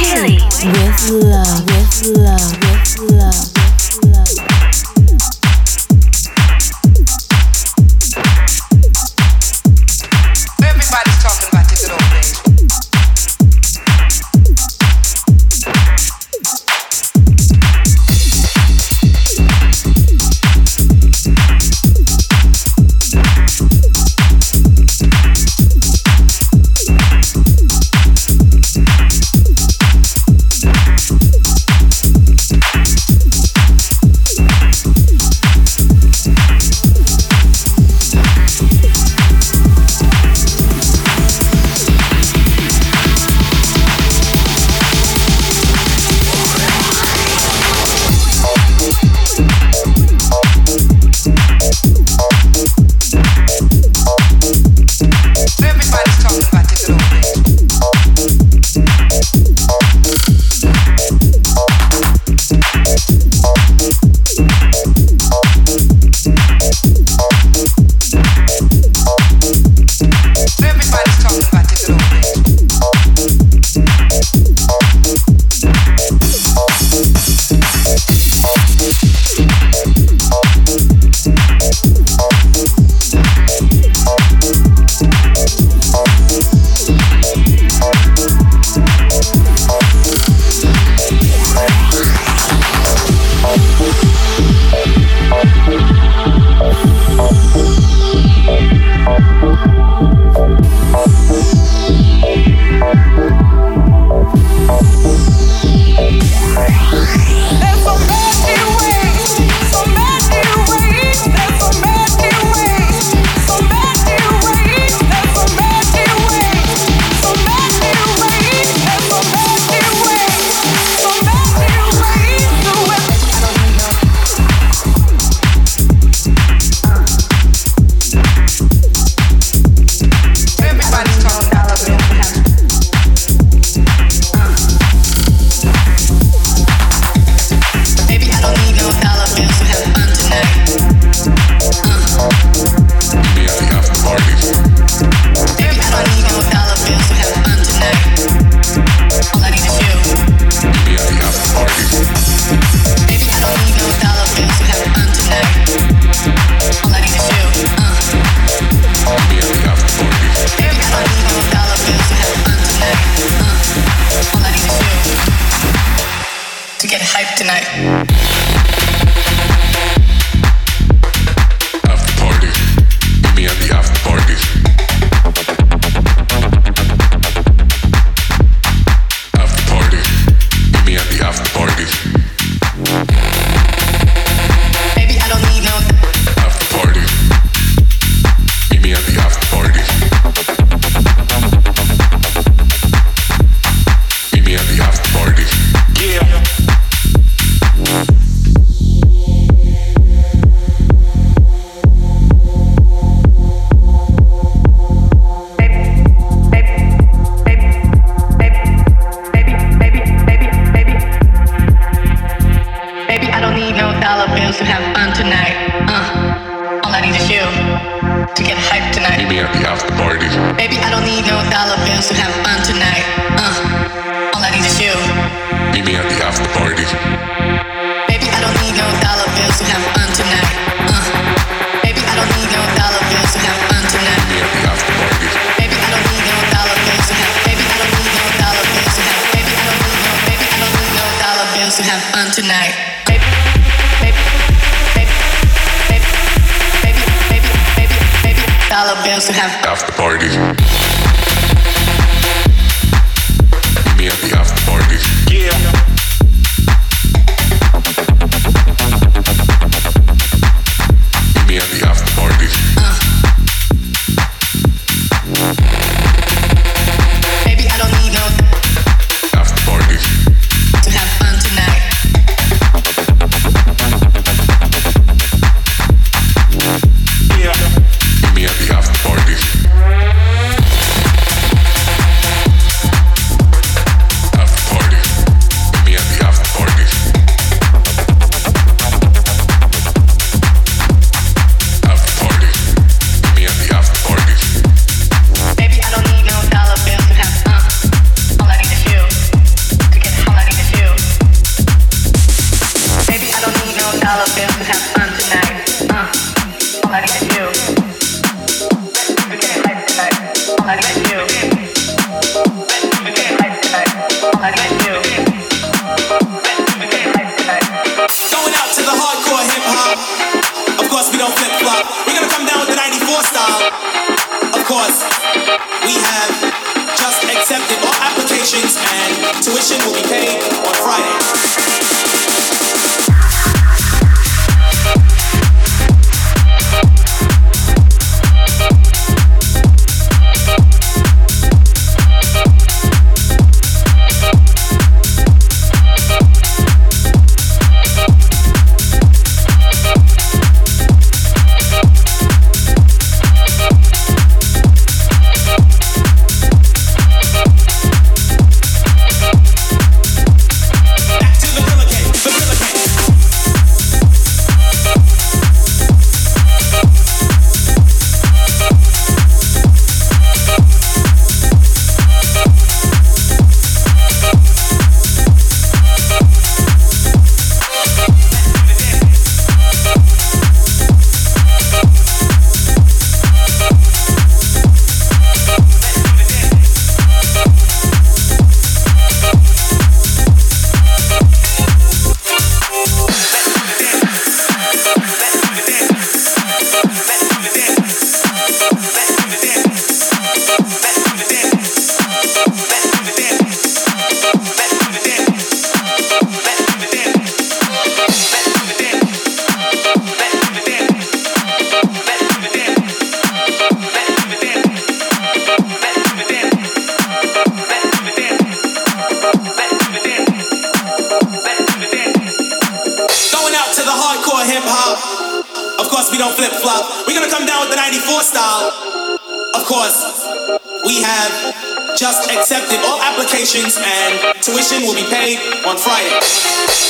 Chile with love, with love, with love. Going and tuition will be paid on Friday.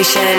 Radio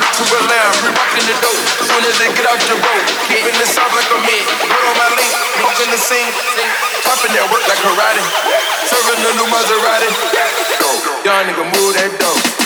Young nigga move that dope. As they get off the road, keepin' the soft like a man. Put on my link, hopin' to sing. Poppin' that work like karate. Young nigga move that.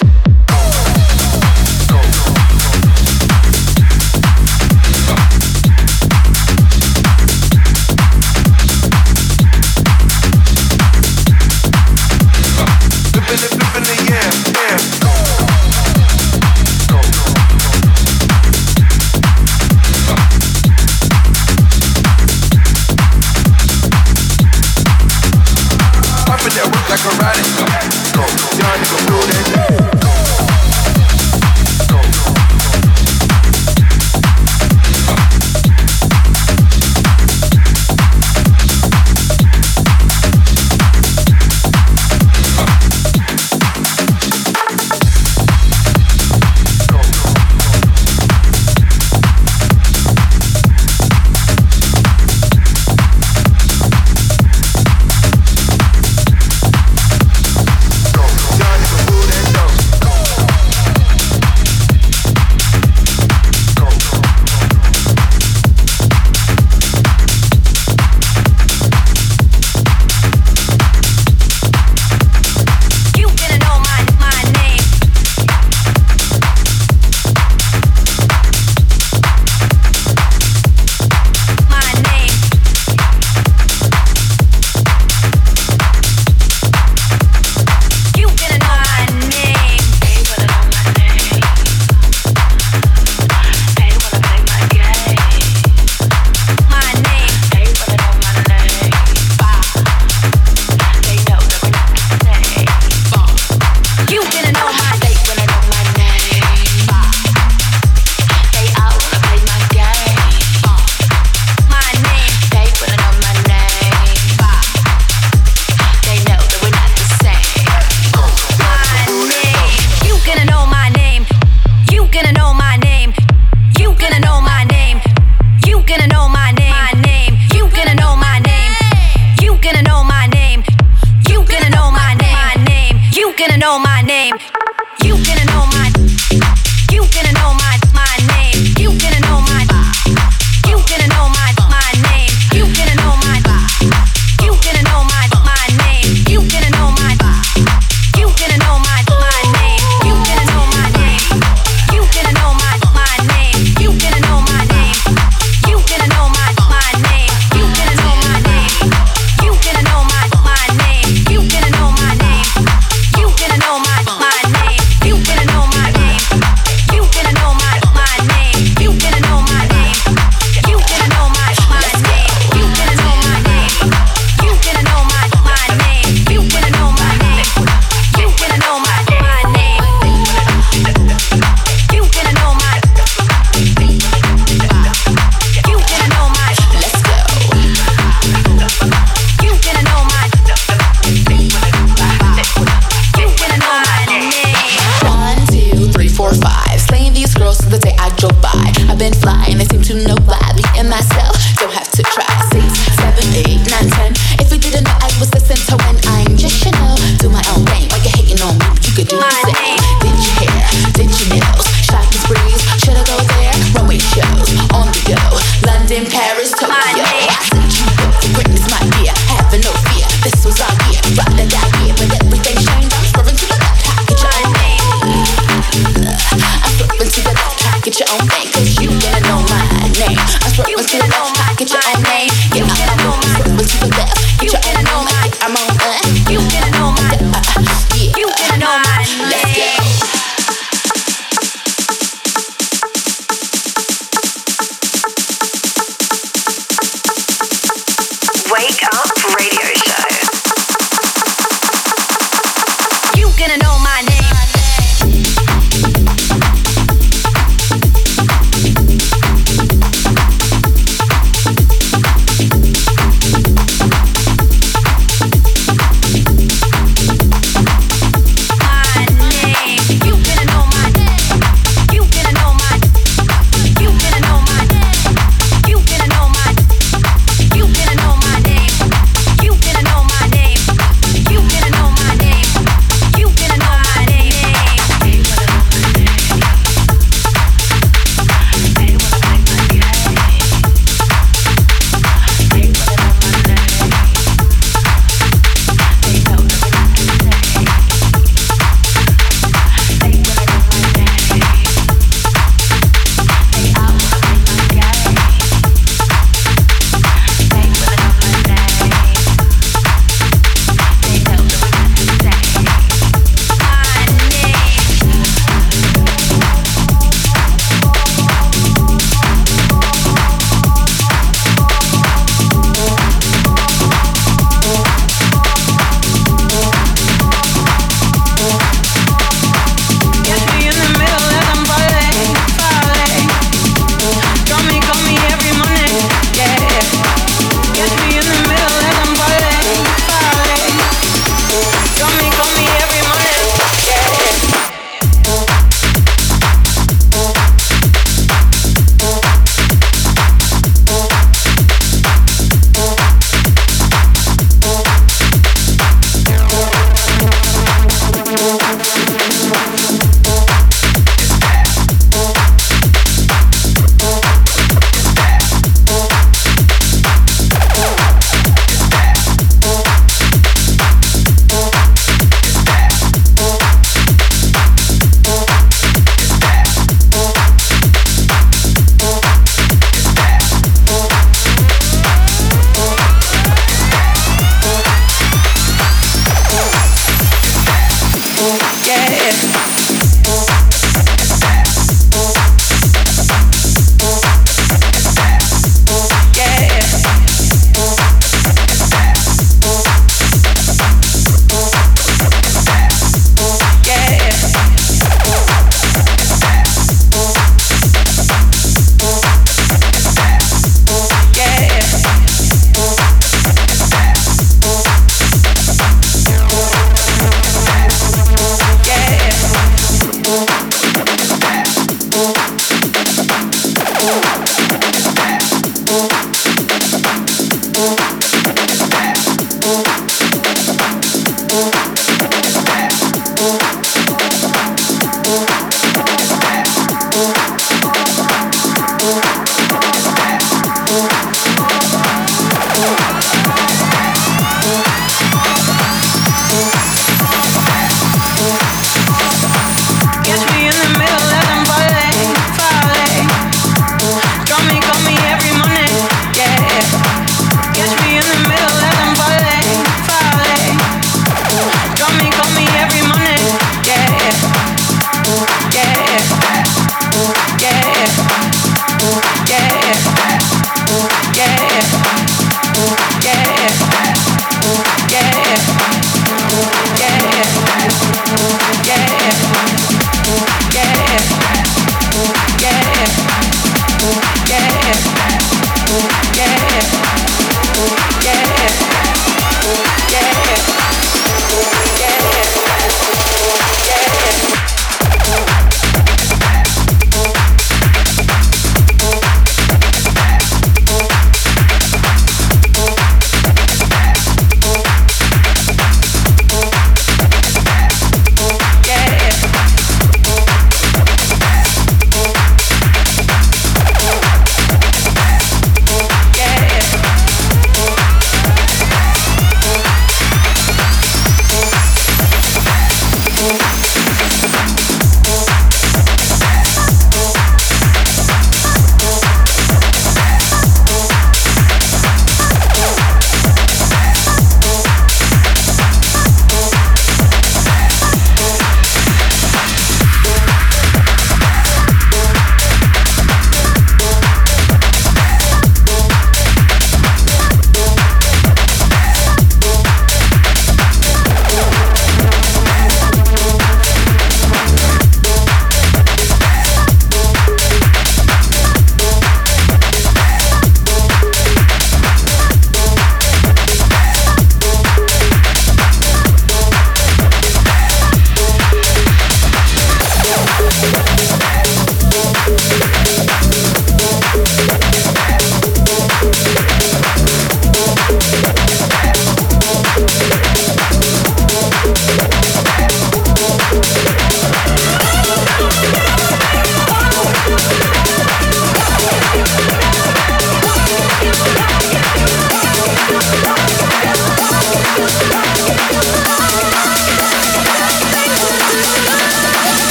my name.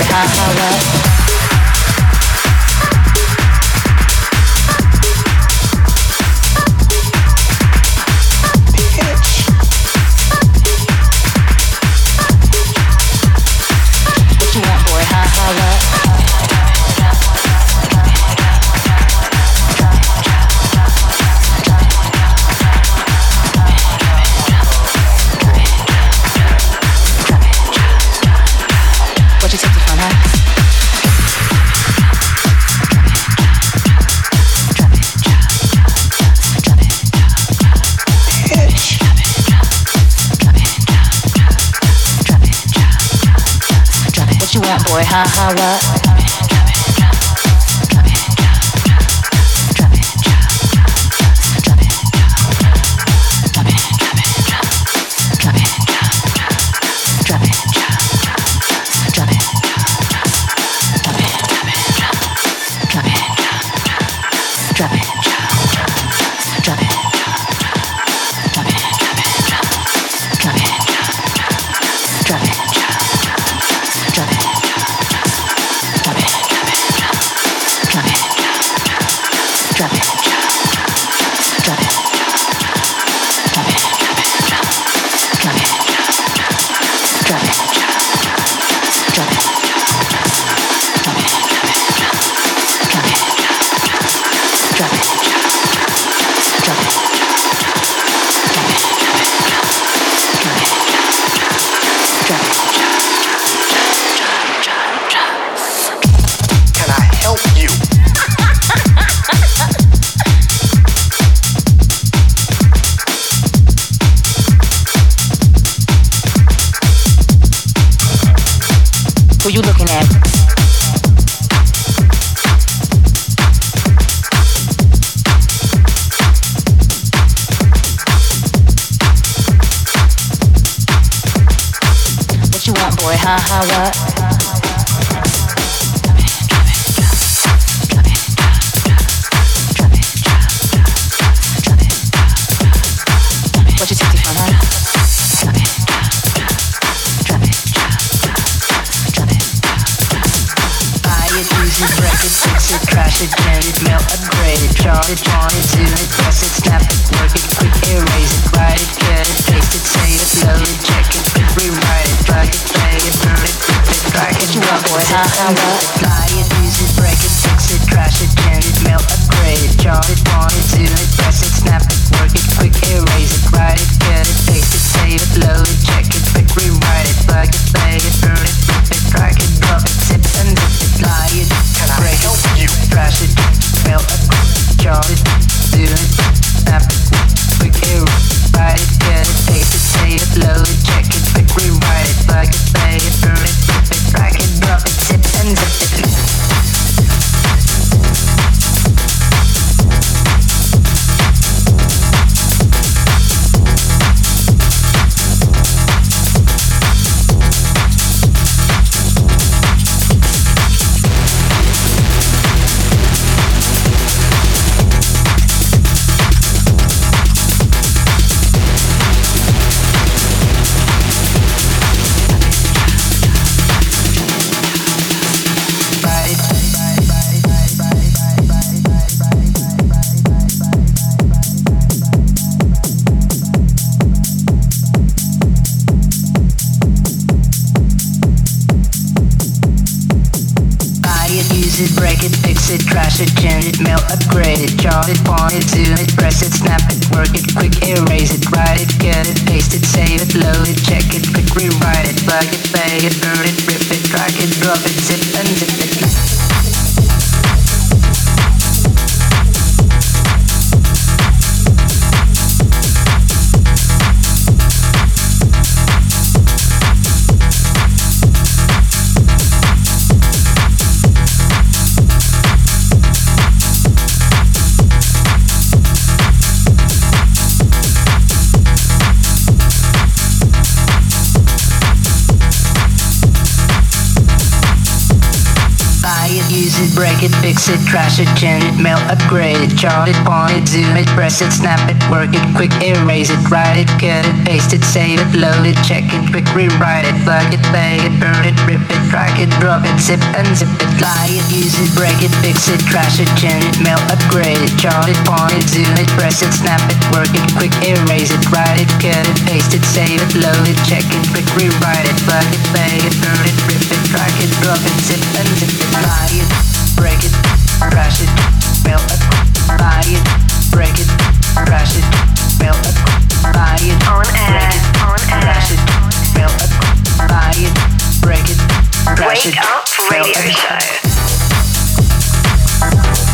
Check it, rewind it, burn it, flip it, it, point it, zoom it, press it, snap it, work it, quick erase it, write it, get it, paste it, save it, load it, check it, quick rewrite it, plug it, play it, burn it, rip it, drag it, drop it, zip and zip it. Break it, fix it, trash it, change it, mail, upgrade it, chart it, point it, zoom it, press it, snap it, work it, quick erase it, write it, cut it, paste it, save it, load it, check it, quick rewrite it, plug it, play it, burn it, rip it, drag it, drop it, zip and zip it, lie it, use it, break it, fix it, trash it, change it, mail, upgrade it, chart it, point it, zoom it, press it, snap it, work it, quick erase it, write it, cut it, paste it, save it, load it, check it, quick rewrite it, plug it, play it, burn it, rip it, drag it, drop it, zip and zip it, buy it, break it, crash it, mail it, buy it, break it, crash it, mail it, buy it, On air, break it, on air. crash it, mail it, buy it, break it, crash Wake Up Radio. Show.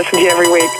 Listen to you every week.